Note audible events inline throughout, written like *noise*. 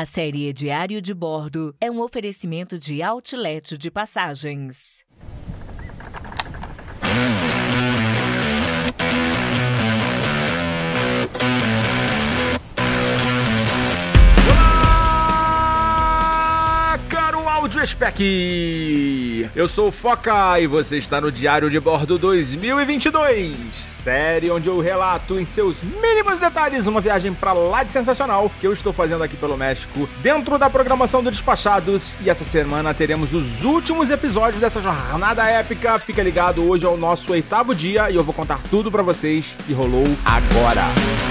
A série Diário de Bordo é um oferecimento de outlet de passagens. Spec! Eu sou o Foca e você está no Diário de Bordo 2022, série onde eu relato em seus mínimos detalhes uma viagem pra lá de sensacional que eu estou fazendo aqui pelo México, dentro da programação do Despachados. E essa semana teremos os últimos episódios dessa jornada épica. Fica ligado, hoje é o nosso oitavo dia e eu vou contar tudo pra vocês que rolou agora. Mas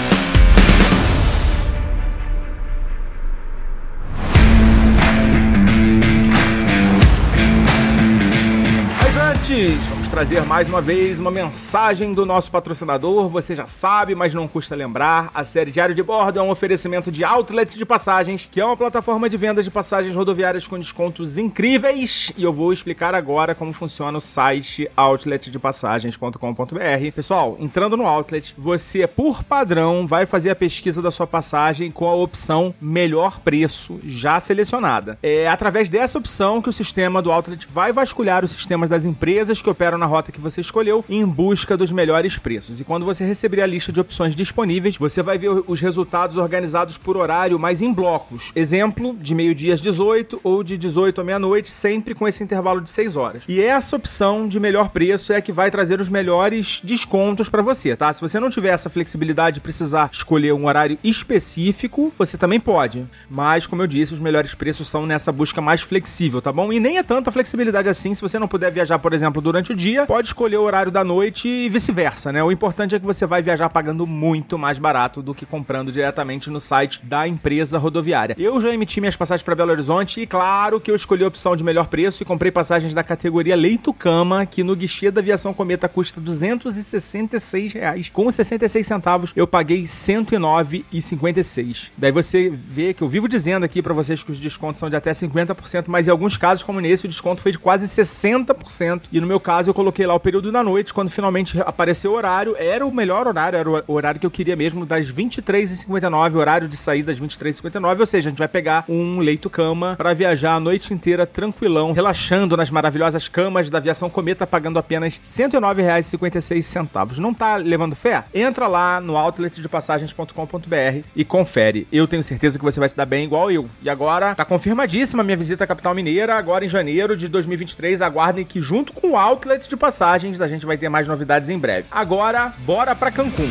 antes, vamos trazer mais uma vez uma mensagem do nosso patrocinador. Você já sabe, mas não custa lembrar. A série Diário de Bordo é um oferecimento de Outlet de Passagens, que é uma plataforma de vendas de passagens rodoviárias com descontos incríveis. E eu vou explicar agora como funciona o site outletdepassagens.com.br. Pessoal, entrando no Outlet, você, por padrão, vai fazer a pesquisa da sua passagem com a opção Melhor Preço já selecionada. É através dessa opção que o sistema do Outlet vai vasculhar os sistemas das empresas que operam na rota que você escolheu em busca dos melhores preços. E quando você receber a lista de opções disponíveis, você vai ver os resultados organizados por horário, mas em blocos. Exemplo, de meio-dia às 18 ou de 18 à meia-noite, sempre com esse intervalo de 6 horas. E essa opção de melhor preço é a que vai trazer os melhores descontos para você, tá? Se você não tiver essa flexibilidade de precisar escolher um horário específico, você também pode. Mas, como eu disse, os melhores preços são nessa busca mais flexível, tá bom? E nem é tanta flexibilidade assim se você não puder viajar, por exemplo, durante o dia, pode escolher o horário da noite e vice-versa, né? O importante é que você vai viajar pagando muito mais barato do que comprando diretamente no site da empresa rodoviária. Eu já emiti minhas passagens para Belo Horizonte e claro que eu escolhi a opção de melhor preço e comprei passagens da categoria leito-cama, que no guichê da Aviação Cometa custa 266 reais. Com 66 centavos eu paguei R$ 109,56. Daí você vê que eu vivo dizendo aqui para vocês que os descontos são de até 50%, mas em alguns casos, como nesse, o desconto foi de quase 60%. E no meu caso, eu coloquei lá o período da noite, quando finalmente apareceu o horário. Era o melhor horário, era o horário que eu queria mesmo, das 23h59, horário de saída das 23h59. Ou seja, a gente vai pegar um leito-cama para viajar a noite inteira tranquilão, relaxando nas maravilhosas camas da aviação Cometa, pagando apenas R$ 109,56. Não tá levando fé? Entra lá no outletdepassagens.com.br e confere. Eu tenho certeza que você vai se dar bem igual eu. E agora, tá confirmadíssima minha visita à capital mineira, agora em janeiro de 2023. Aguardem que junto com o Outlet de Passagens a gente vai ter mais novidades em breve. Agora, bora pra Cancún.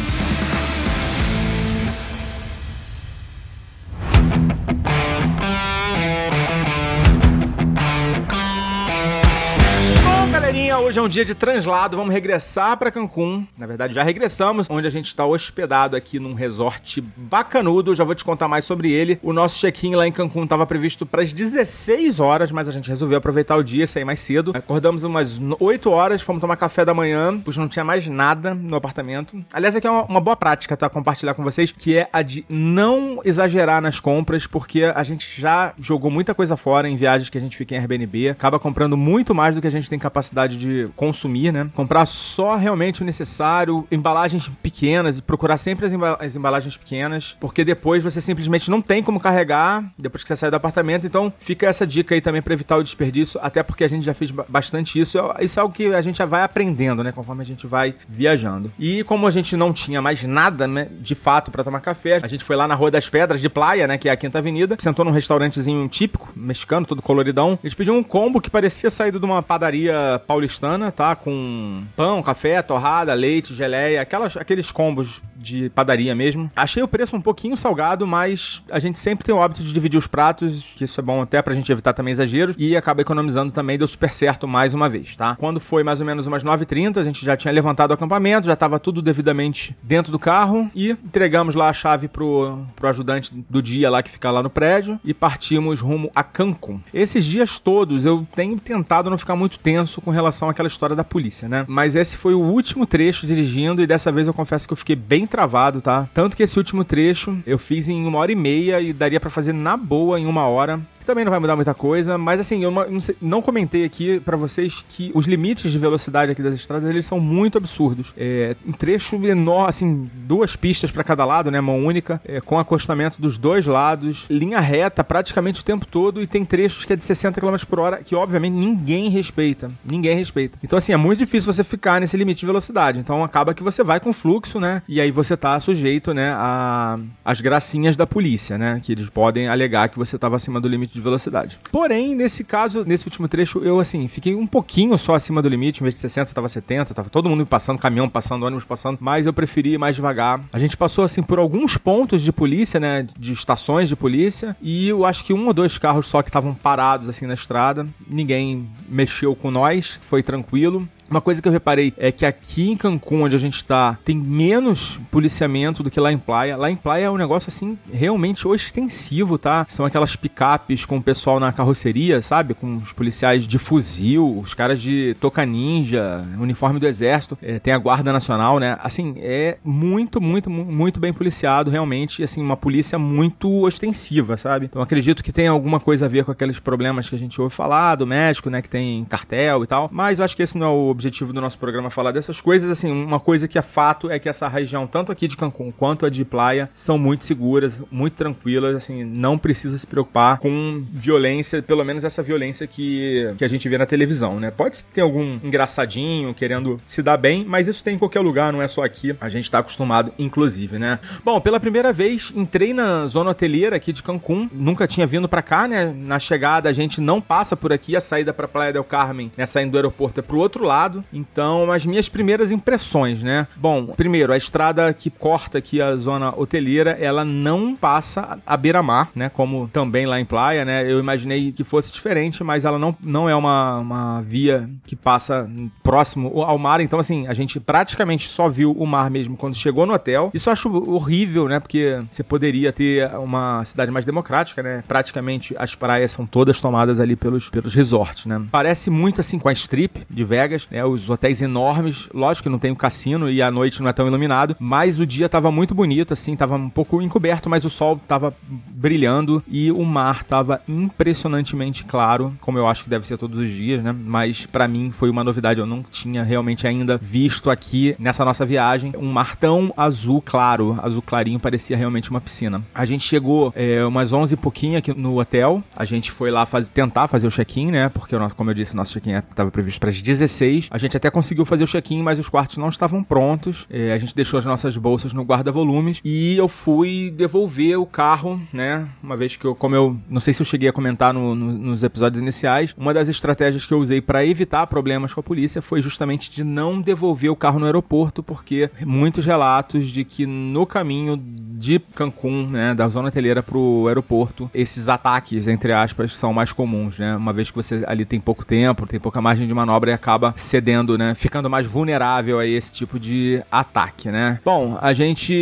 Hoje é um dia de translado, vamos regressar para Cancún. Na verdade, já regressamos, onde a gente está hospedado aqui num resort bacanudo. Já vou te contar mais sobre ele. O nosso check-in lá em Cancún estava previsto para as 16 horas, mas a gente resolveu aproveitar o dia e sair mais cedo. Acordamos umas 8 horas, fomos tomar café da manhã, pois não tinha mais nada no apartamento. Aliás, aqui é uma boa prática, tá? Compartilhar com vocês, que é a de não exagerar nas compras, porque a gente já jogou muita coisa fora em viagens que a gente fica em Airbnb, acaba comprando muito mais do que a gente tem capacidade de consumir, né? Comprar só realmente o necessário, embalagens pequenas e procurar sempre as, emba- as embalagens pequenas, porque depois você simplesmente não tem como carregar depois que você sai do apartamento. Então fica essa dica aí também para evitar o desperdício, até porque a gente já fez ba- bastante isso. É- Isso é algo que a gente já vai aprendendo, né? Conforme a gente vai viajando. E como a gente não tinha mais nada, né? De fato, para tomar café, a gente foi lá na Rua das Pedras de Playa, né? Que é a Quinta Avenida, sentou num restaurantezinho típico, mexicano, todo coloridão. Eles pediam um combo que parecia saído de uma padaria paulistana, tá? Com pão, café, torrada, leite, geleia, aquelas, aqueles combos de padaria mesmo. Achei o preço um pouquinho salgado, mas a gente sempre tem o hábito de dividir os pratos, que isso é bom até pra gente evitar também exageros, e acaba economizando também, deu super certo mais uma vez, tá? Quando foi mais ou menos umas 9h30, a gente já tinha levantado o acampamento, já tava tudo devidamente dentro do carro, e entregamos lá a chave pro, pro ajudante do dia lá que fica lá no prédio, e partimos rumo a Cancún. Esses dias todos eu tenho tentado não ficar muito tenso com relação àquela história da polícia, né? Mas esse foi o último trecho dirigindo, e dessa vez eu confesso que eu fiquei bem travado, tá? Tanto que esse último trecho eu fiz em uma hora e meia e daria para fazer na boa em uma hora também não vai mudar muita coisa, mas assim, eu não, sei, não comentei aqui para vocês que os limites de velocidade aqui das estradas, eles são muito absurdos. É, um trecho enorme, assim, duas pistas para cada lado, né, mão única, é, com acostamento dos dois lados, linha reta praticamente o tempo todo e tem trechos que é de 60 km por hora que obviamente ninguém respeita, ninguém respeita. Então assim, é muito difícil você ficar nesse limite de velocidade. Então acaba que você vai com fluxo, né, e aí você tá sujeito, né, a as gracinhas da polícia, né, que eles podem alegar que você estava acima do limite de velocidade. Porém, nesse caso, nesse último trecho, eu assim, fiquei um pouquinho só acima do limite, em vez de 60, tava 70, tava todo mundo passando, caminhão passando, ônibus passando, mas eu preferi ir mais devagar. A gente passou assim por alguns pontos de polícia, né, de estações de polícia, e eu acho que um ou dois carros só que estavam parados assim na estrada. Ninguém mexeu com nós, foi tranquilo. Uma coisa que eu reparei é que aqui em Cancún, onde a gente tá, tem menos policiamento do que lá em Playa. Lá em Playa é um negócio assim realmente ostensivo, tá? São aquelas picapes com o pessoal na carroceria, sabe? Com os policiais de fuzil, os caras de toca ninja, uniforme do exército, é, tem a Guarda Nacional, né? Assim, é muito, muito, muito bem policiado, realmente, assim, uma polícia muito ostensiva, sabe? Então acredito que tem alguma coisa a ver com aqueles problemas que a gente ouve falar do México, né? Que tem cartel e tal, mas eu acho que esse não é o objetivo do nosso programa falar dessas coisas. Assim, uma coisa que é fato é que essa região, tanto aqui de Cancún quanto a de Playa, são muito seguras, muito tranquilas. Assim, não precisa se preocupar com violência, pelo menos essa violência que, que a gente vê na televisão, né? Pode ser que tenha algum engraçadinho querendo se dar bem, mas isso tem em qualquer lugar, não é só aqui. A gente tá acostumado, inclusive, né? Bom, pela primeira vez entrei na zona hoteleira aqui de Cancún. Nunca tinha vindo para cá, né? Na chegada a gente não passa por aqui, a saída para Playa del Carmen, né? Saindo do aeroporto é pro outro lado lado. Então, as minhas primeiras impressões, né? Bom, primeiro, a estrada que corta aqui a zona hoteleira, ela não passa à beira-mar, né? Como também lá em Praia, né? Eu imaginei que fosse diferente, mas ela não, não é uma, uma via que passa próximo ao mar. Então, assim, a gente praticamente só viu o mar mesmo quando chegou no hotel. Isso eu acho horrível, né? Porque você poderia ter uma cidade mais democrática, né? Praticamente as praias são todas tomadas ali pelos, pelos resorts, né? Parece muito assim com a Strip de Vegas, né? Os hotéis enormes, lógico que não tem um cassino e a noite não é tão iluminado, mas o dia tava muito bonito, assim, tava um pouco encoberto, mas o sol tava brilhando e o mar tava impressionantemente claro, como eu acho que deve ser todos os dias, né? Mas para mim foi uma novidade, eu não tinha realmente ainda visto aqui nessa nossa viagem um mar tão azul claro, azul clarinho, parecia realmente uma piscina. A gente chegou é, umas 11 e pouquinho aqui no hotel, a gente foi lá faz, tentar fazer o check-in, né? Porque, como eu disse, o nosso check-in estava previsto para as 16 a gente até conseguiu fazer o check-in, mas os quartos não estavam prontos. É, a gente deixou as nossas bolsas no guarda-volumes e eu fui devolver o carro, né? Uma vez que eu, como eu não sei se eu cheguei a comentar no, no, nos episódios iniciais, uma das estratégias que eu usei para evitar problemas com a polícia foi justamente de não devolver o carro no aeroporto, porque muitos relatos de que no caminho de Cancún, né, da zona hoteleira pro aeroporto, esses ataques, entre aspas, são mais comuns, né? Uma vez que você ali tem pouco tempo, tem pouca margem de manobra e acaba cedendo, né? Ficando mais vulnerável a esse tipo de ataque, né? Bom, a gente,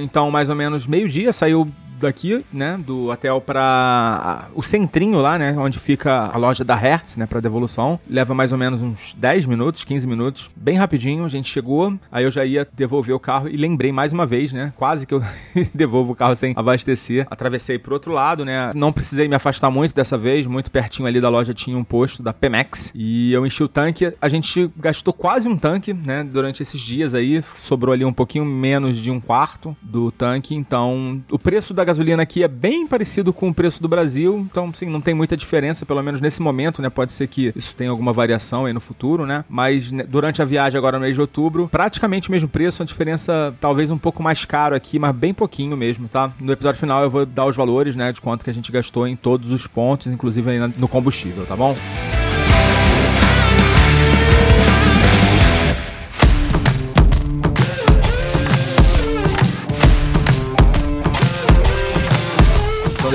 então, mais ou menos meio-dia saiu daqui, né, do hotel para o centrinho lá, né, onde fica a loja da Hertz, né, para devolução. Leva mais ou menos uns 10 minutos, 15 minutos, bem rapidinho. A gente chegou, aí eu já ia devolver o carro e lembrei mais uma vez, né, quase que eu *laughs* devolvo o carro sem abastecer. Atravessei pro outro lado, né, não precisei me afastar muito dessa vez, muito pertinho ali da loja tinha um posto da Pemex e eu enchi o tanque. A gente gastou quase um tanque, né, durante esses dias aí, sobrou ali um pouquinho menos de um quarto do tanque, então o preço da gasolina aqui é bem parecido com o preço do Brasil, então sim, não tem muita diferença, pelo menos nesse momento, né? Pode ser que isso tenha alguma variação aí no futuro, né? Mas né, durante a viagem agora no mês de outubro, praticamente o mesmo preço, a diferença talvez um pouco mais caro aqui, mas bem pouquinho mesmo, tá? No episódio final eu vou dar os valores, né, de quanto que a gente gastou em todos os pontos, inclusive no combustível, tá bom?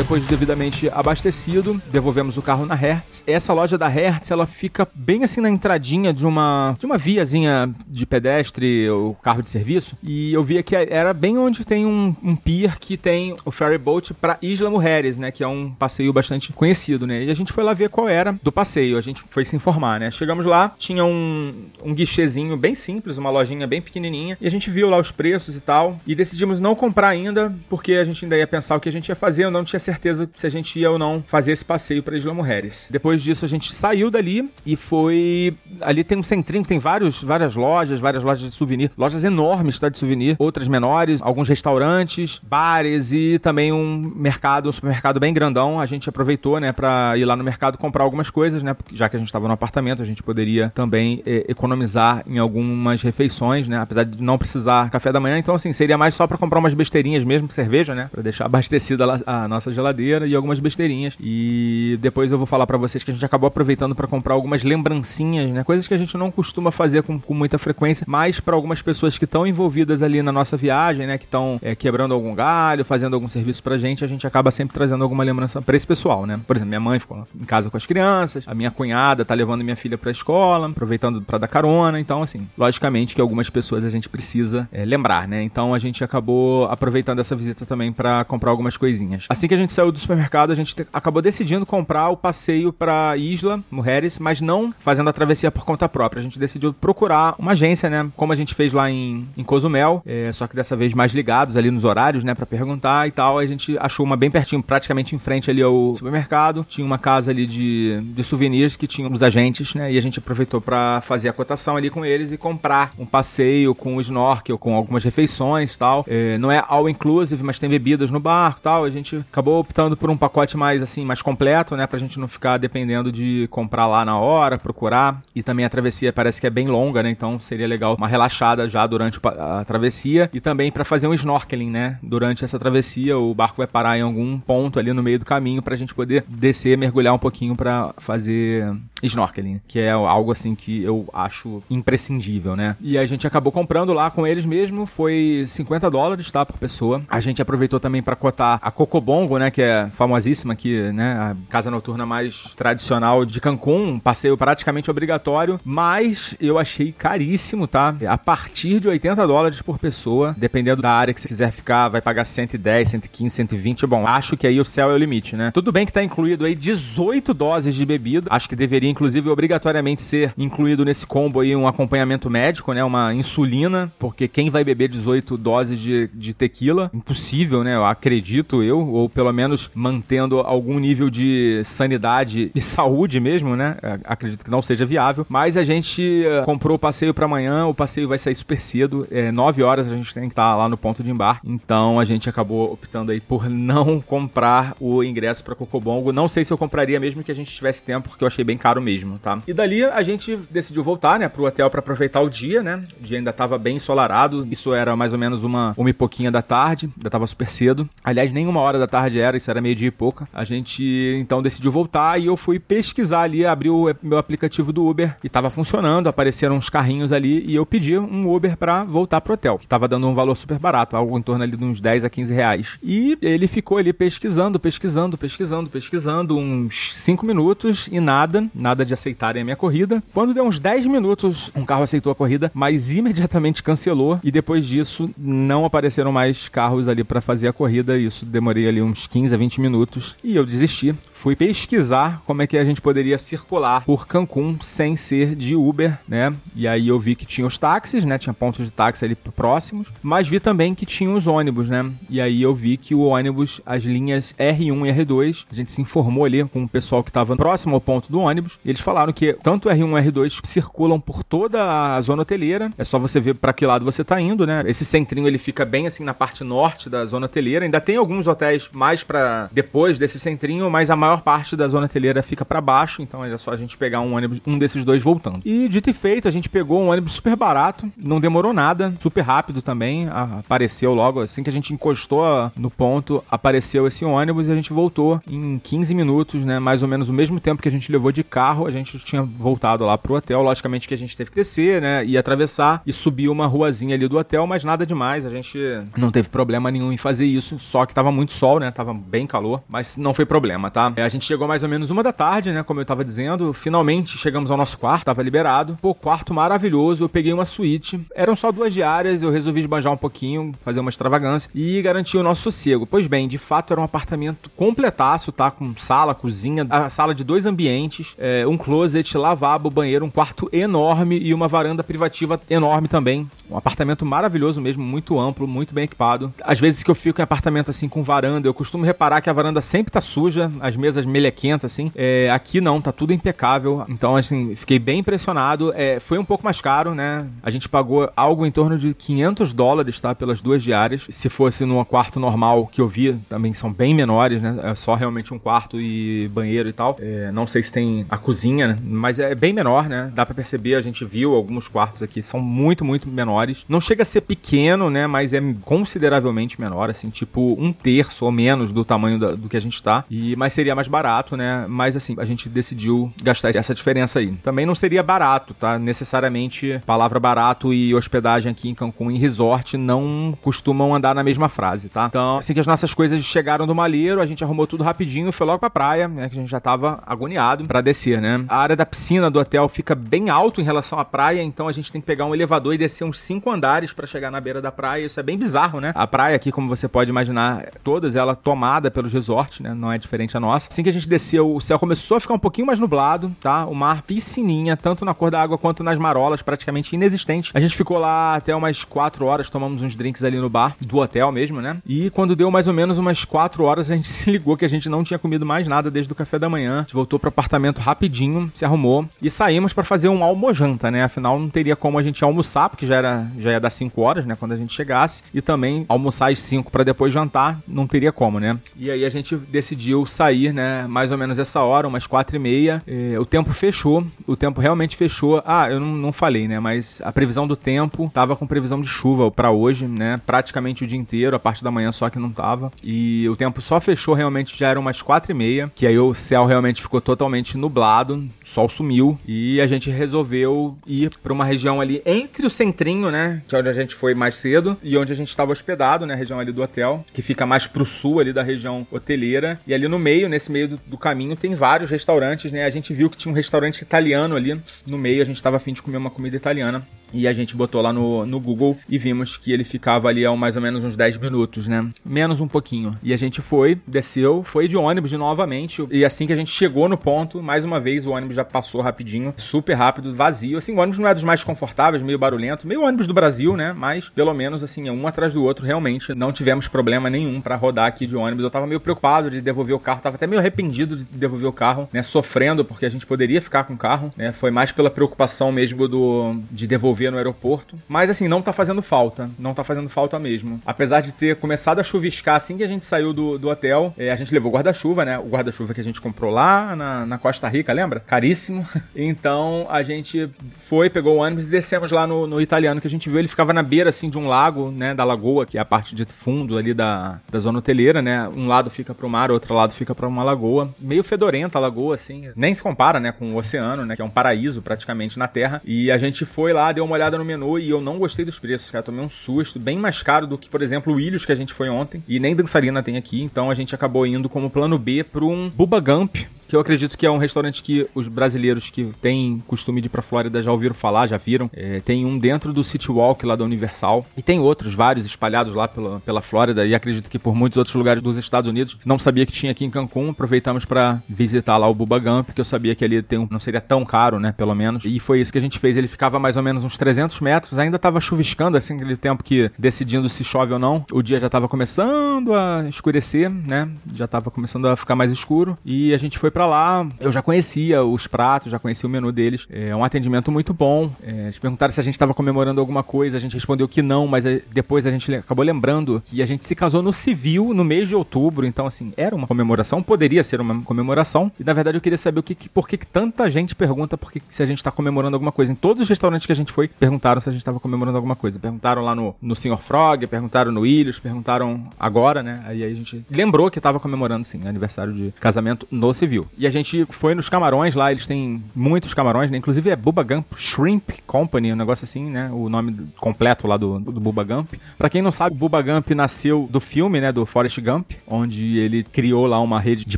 Depois de devidamente abastecido, devolvemos o carro na Hertz. Essa loja da Hertz, ela fica bem assim na entradinha de uma de uma viazinha de pedestre ou carro de serviço. E eu via que era bem onde tem um, um pier que tem o ferry boat para Isla Mujeres, né, que é um passeio bastante conhecido, né? E a gente foi lá ver qual era do passeio. A gente foi se informar, né? Chegamos lá, tinha um um guichezinho bem simples, uma lojinha bem pequenininha, e a gente viu lá os preços e tal, e decidimos não comprar ainda, porque a gente ainda ia pensar o que a gente ia fazer, eu não tinha certeza se a gente ia ou não fazer esse passeio para Isla Mujeres. Depois disso a gente saiu dali e foi ali tem um centrinho tem vários, várias lojas, várias lojas de souvenir, lojas enormes, tá de souvenir, outras menores, alguns restaurantes, bares e também um mercado, um supermercado bem grandão. A gente aproveitou, né, para ir lá no mercado comprar algumas coisas, né, já que a gente estava no apartamento, a gente poderia também eh, economizar em algumas refeições, né, apesar de não precisar café da manhã. Então, assim, seria mais só para comprar umas besteirinhas mesmo, cerveja, né, para deixar abastecida a nossa geladeira e algumas besteirinhas. E depois eu vou falar para vocês que a gente acabou aproveitando para comprar algumas lembrancinhas, né, coisas que a gente não costuma fazer com, com muita frequência, mas para algumas pessoas que estão envolvidas ali na nossa viagem, né, que estão é, quebrando algum galho, fazendo algum serviço pra gente, a gente acaba sempre trazendo alguma lembrança para esse pessoal, né? Por exemplo, minha mãe ficou em casa com as crianças, a minha cunhada tá levando minha filha pra escola, aproveitando para dar carona, então assim, logicamente que algumas pessoas a gente precisa é, lembrar, né? Então a gente acabou aproveitando essa visita também para comprar algumas coisinhas. Assim que a gente saiu do supermercado, a gente acabou decidindo comprar o passeio para Isla Mujeres, mas não fazendo a travessia por conta própria. A gente decidiu procurar uma agência, né? Como a gente fez lá em, em Cozumel, é, só que dessa vez mais ligados ali nos horários, né? Para perguntar e tal. A gente achou uma bem pertinho, praticamente em frente ali ao supermercado. Tinha uma casa ali de, de souvenirs que tinha os agentes, né? E a gente aproveitou para fazer a cotação ali com eles e comprar um passeio com o snorkel, com algumas refeições tal. É, não é all inclusive, mas tem bebidas no barco tal. A gente acabou optando por um pacote mais assim, mais completo, né? Pra gente não ficar dependendo de comprar lá na hora, procurar. E também a travessia parece que é bem longa, né? Então seria legal uma relaxada já durante a travessia e também para fazer um snorkeling, né? Durante essa travessia, o barco vai parar em algum ponto ali no meio do caminho pra gente poder descer, mergulhar um pouquinho para fazer snorkeling, que é algo assim que eu acho imprescindível, né? E a gente acabou comprando lá com eles mesmo, foi 50 dólares, tá, por pessoa. A gente aproveitou também para cotar a Cocobongo, né, que é famosíssima aqui, né, a casa noturna mais tradicional de Cancún, passeio praticamente obrigatório, mas eu achei caríssimo, tá? A partir de 80 dólares por pessoa, dependendo da área que você quiser ficar, vai pagar 110, 115, 120. Bom, acho que aí o céu é o limite, né? Tudo bem que tá incluído aí 18 doses de bebida, acho que deveria inclusive obrigatoriamente ser incluído nesse combo aí um acompanhamento médico, né? Uma insulina, porque quem vai beber 18 doses de, de tequila, impossível, né? Eu acredito eu, ou pelo menos mantendo algum nível de sanidade e saúde mesmo, né? É, acredito que não seja viável, mas a gente eh, comprou o passeio para amanhã, o passeio vai sair super cedo, é 9 horas a gente tem que estar tá lá no ponto de embarque, então a gente acabou optando aí por não comprar o ingresso para Cocobongo. Não sei se eu compraria mesmo que a gente tivesse tempo, porque eu achei bem caro mesmo, tá? E dali a gente decidiu voltar, né, pro hotel para aproveitar o dia, né? O dia ainda tava bem ensolarado. Isso era mais ou menos uma, uma e pouquinha da tarde, ainda tava super cedo. Aliás, nem uma hora da tarde era, isso era meio dia e pouca. A gente então decidiu voltar e eu fui pesquisar ali, abri o meu aplicativo do Uber e tava funcionando, apareceram uns carrinhos ali e eu pedi um Uber para voltar pro hotel, que tava dando um valor super barato, algo em torno ali de uns 10 a 15 reais. E ele ficou ali pesquisando, pesquisando, pesquisando, pesquisando uns 5 minutos e nada, nada de aceitarem a minha corrida. Quando deu uns 10 minutos, um carro aceitou a corrida, mas imediatamente cancelou e depois disso não apareceram mais carros ali para fazer a corrida. Isso demorei ali uns 15 a 20 minutos e eu desisti. Fui pesquisar como é que a gente poderia circular por Cancún sem ser de Uber, né? E aí eu vi que tinha os táxis, né? Tinha pontos de táxi ali próximos, mas vi também que tinha os ônibus, né? E aí eu vi que o ônibus, as linhas R1 e R2, a gente se informou ali com o pessoal que estava próximo ao ponto do ônibus, e eles falaram que tanto R1 e R2 circulam por toda a zona hoteleira. É só você ver para que lado você tá indo, né? Esse centrinho ele fica bem assim na parte norte da zona hoteleira. Ainda tem alguns hotéis mais para depois desse centrinho, mas a maior parte da zona hoteleira fica para baixo, então é só a gente pegar um ônibus, um desses dois voltando. E dito e feito, a gente pegou um ônibus super barato, não demorou nada, super rápido também, apareceu logo assim que a gente encostou no ponto, apareceu esse ônibus e a gente voltou em 15 minutos, né? Mais ou menos o mesmo tempo que a gente levou de carro, a gente tinha voltado lá pro hotel. Logicamente que a gente teve que descer, né? E atravessar e subir uma ruazinha ali do hotel, mas nada demais. A gente não teve problema nenhum em fazer isso. Só que tava muito sol, né? Tava tava bem calor, mas não foi problema, tá? A gente chegou mais ou menos uma da tarde, né? Como eu tava dizendo, finalmente chegamos ao nosso quarto, tava liberado. Pô, quarto maravilhoso, eu peguei uma suíte. Eram só duas diárias, eu resolvi esbanjar um pouquinho, fazer uma extravagância e garantir o nosso sossego. Pois bem, de fato era um apartamento completaço, tá? Com sala, cozinha, a sala de dois ambientes, é, um closet, lavabo, banheiro, um quarto enorme e uma varanda privativa enorme também. Um apartamento maravilhoso mesmo, muito amplo, muito bem equipado. Às vezes que eu fico em apartamento assim com varanda, eu costumo reparar que a varanda sempre tá suja, as mesas melequentas assim. É, aqui não, tá tudo impecável. Então, assim, fiquei bem impressionado. É, foi um pouco mais caro, né? A gente pagou algo em torno de 500 dólares, tá? Pelas duas diárias. Se fosse num quarto normal que eu vi, também são bem menores, né? É só realmente um quarto e banheiro e tal. É, não sei se tem a cozinha, né? Mas é bem menor, né? Dá para perceber, a gente viu alguns quartos aqui, são muito, muito menores. Não chega a ser pequeno, né? Mas é consideravelmente menor, assim, tipo um terço ou menos do tamanho da, do que a gente tá. E, mas seria mais barato, né? Mas assim, a gente decidiu gastar essa diferença aí. Também não seria barato, tá? Necessariamente, palavra barato e hospedagem aqui em Cancún em resort não costumam andar na mesma frase, tá? Então, assim que as nossas coisas chegaram do Malheiro, a gente arrumou tudo rapidinho foi logo pra praia, né? Que a gente já tava agoniado para descer, né? A área da piscina do hotel fica bem alto em relação à praia, então a gente tem que pegar um elevador e descer uns cinco andares para chegar na beira da praia. Isso é bem bizarro, né? A praia aqui, como você pode imaginar, todas ela tomada pelos resorts, né? Não é diferente a nossa. Assim que a gente desceu, o céu começou a ficar um pouquinho mais nublado, tá? O mar piscininha, tanto na cor da água quanto nas marolas, praticamente inexistente. A gente ficou lá até umas 4 horas, tomamos uns drinks ali no bar do hotel mesmo, né? E quando deu mais ou menos umas 4 horas, a gente *laughs* se ligou que a gente não tinha comido mais nada desde o café da manhã. A gente voltou pro apartamento rapidinho, se arrumou e saímos para fazer um almojanta, né? Afinal, não teria como a gente almoçar, porque já era já ia dar 5 horas, né? Quando a gente chegasse. E também almoçar às 5 para depois jantar, não teria como, né? E aí a gente decidiu sair, né? Mais ou menos essa hora, umas 4 e meia. E, o tempo fechou, o tempo realmente fechou. Ah, eu não, não falei, né? Mas a previsão do tempo tava com previsão de chuva para hoje, né? Praticamente o dia inteiro, a parte da manhã só que não tava. E o tempo só fechou realmente, já eram umas 4 e meia. Que aí o céu realmente ficou totalmente nublado, sol sumiu. E a gente resolveu ir para uma região ali entre o centrinho, né? Que é onde a gente foi mais cedo e onde a gente estava hospedado, né? A região ali do hotel, que fica mais pro sul ali da região hoteleira. E ali no meio, nesse meio do, do caminho, tem vários restaurantes, né? A gente viu que tinha um restaurante italiano ali no meio, a gente estava afim de comer uma comida italiana. E a gente botou lá no, no Google e vimos que ele ficava ali a mais ou menos uns 10 minutos, né? Menos um pouquinho. E a gente foi, desceu, foi de ônibus novamente. E assim que a gente chegou no ponto, mais uma vez o ônibus já passou rapidinho, super rápido, vazio. Assim, o ônibus não é dos mais confortáveis, meio barulhento, meio ônibus do Brasil, né? Mas pelo menos assim, é um atrás do outro, realmente não tivemos problema nenhum para rodar aqui de ônibus. Eu tava meio preocupado de devolver o carro, tava até meio arrependido de devolver o carro, né? Sofrendo porque a gente poderia ficar com o carro, né? Foi mais pela preocupação mesmo do de devolver no aeroporto. Mas assim, não tá fazendo falta. Não tá fazendo falta mesmo. Apesar de ter começado a chuviscar assim que a gente saiu do, do hotel, é, a gente levou guarda-chuva, né? O guarda-chuva que a gente comprou lá na, na Costa Rica, lembra? Caríssimo. *laughs* Então a gente foi, pegou o ônibus e descemos lá no, no italiano que a gente viu. Ele ficava na beira assim de um lago, né? Da lagoa, que é a parte de fundo ali da, da zona hoteleira, né? Um lado fica pro mar, outro lado fica pra uma lagoa. Meio fedorenta a lagoa, assim. Nem se compara, né? Com o oceano, né? Que é um paraíso praticamente na Terra. E a gente foi lá, deu uma olhada no menu e eu não gostei dos preços, cara. Tomei um susto, bem mais caro do que, por exemplo, o Ilhos que a gente foi ontem. E nem dançarina tem aqui, então a gente acabou indo como plano B para um Bubba Gump, que eu acredito que é um restaurante que os brasileiros que têm costume de ir pra Flórida já ouviram falar, já viram. É, tem um dentro do City Walk lá da Universal. E tem outros, vários espalhados lá pela, pela Flórida. E acredito que por muitos outros lugares dos Estados Unidos. Não sabia que tinha aqui em Cancún. Aproveitamos para visitar lá o Bubba Gump, porque eu sabia que ali tem um, não seria tão caro, né? Pelo menos. E foi isso que a gente fez. Ele ficava mais ou menos uns 300 metros. Ainda tava chuviscando, assim, aquele tempo que decidindo se chove ou não. O dia já tava começando a escurecer, né? Já tava começando a ficar mais escuro. E a gente foi para lá. Eu já conhecia os pratos, já conhecia o menu deles. É um atendimento muito bom. É, eles perguntaram se a gente tava comemorando alguma coisa. A gente respondeu que não, mas é, depois a gente acabou lembrando que a gente se casou no civil no mês de outubro. Então, assim, era uma comemoração, poderia ser uma comemoração. E na verdade eu queria saber o que, por que, que tanta gente pergunta por que, se a gente tá comemorando alguma coisa. Em todos os restaurantes que a gente foi, perguntaram se a gente tava comemorando alguma coisa. Perguntaram lá no, no Sr. Frog, perguntaram no Ilhos, perguntaram agora, né? Aí a gente lembrou que tava comemorando, sim, aniversário de casamento no civil. E a gente foi nos camarões lá, eles têm muitos camarões, né? Inclusive é Bubba Gump Shrimp Company, um negócio assim, né? O nome completo lá do, do Bubba Gump. Pra quem não sabe, Bubba Gump nasceu do filme, né? Do Forrest Gump, onde ele criou lá uma rede de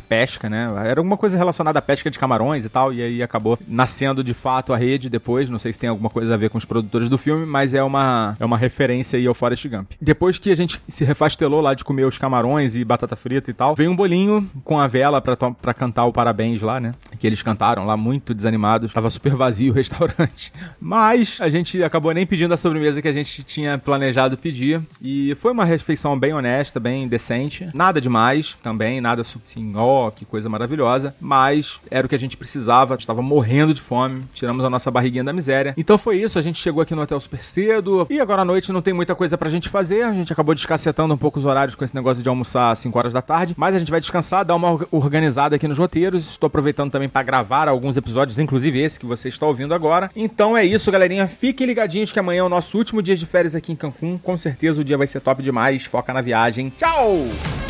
pesca, né? Era alguma coisa relacionada à pesca de camarões e tal, e aí acabou nascendo de fato a rede depois. Não sei se tem alguma coisa a ver com os produtores do filme, mas é uma, é uma referência aí ao Forrest Gump. Depois que a gente se refastelou lá de comer os camarões e batata frita e tal, veio um bolinho com a vela pra, pra cantar o parabéns lá, né? Que eles cantaram lá, muito desanimados. Tava super vazio o *laughs* restaurante. Mas a gente acabou nem pedindo a sobremesa que a gente tinha planejado pedir. E foi uma refeição bem honesta, bem decente. Nada demais também, nada assim, ó, oh, que coisa maravilhosa. Mas era o que a gente precisava. Estava morrendo de fome. Tiramos a nossa barriguinha da miséria. Então foi isso. A gente chegou aqui no hotel super cedo. E agora à noite não tem muita coisa pra gente fazer. A gente acabou descacetando um pouco os horários com esse negócio de almoçar às 5 horas da tarde. Mas a gente vai descansar, dar uma organizada aqui nos roteiros. Estou aproveitando também para gravar alguns episódios, inclusive esse que você está ouvindo agora. Então é isso, galerinha. Fiquem ligadinhos que amanhã é o nosso último dia de férias aqui em Cancún. Com certeza o dia vai ser top demais. Foca na viagem. Tchau!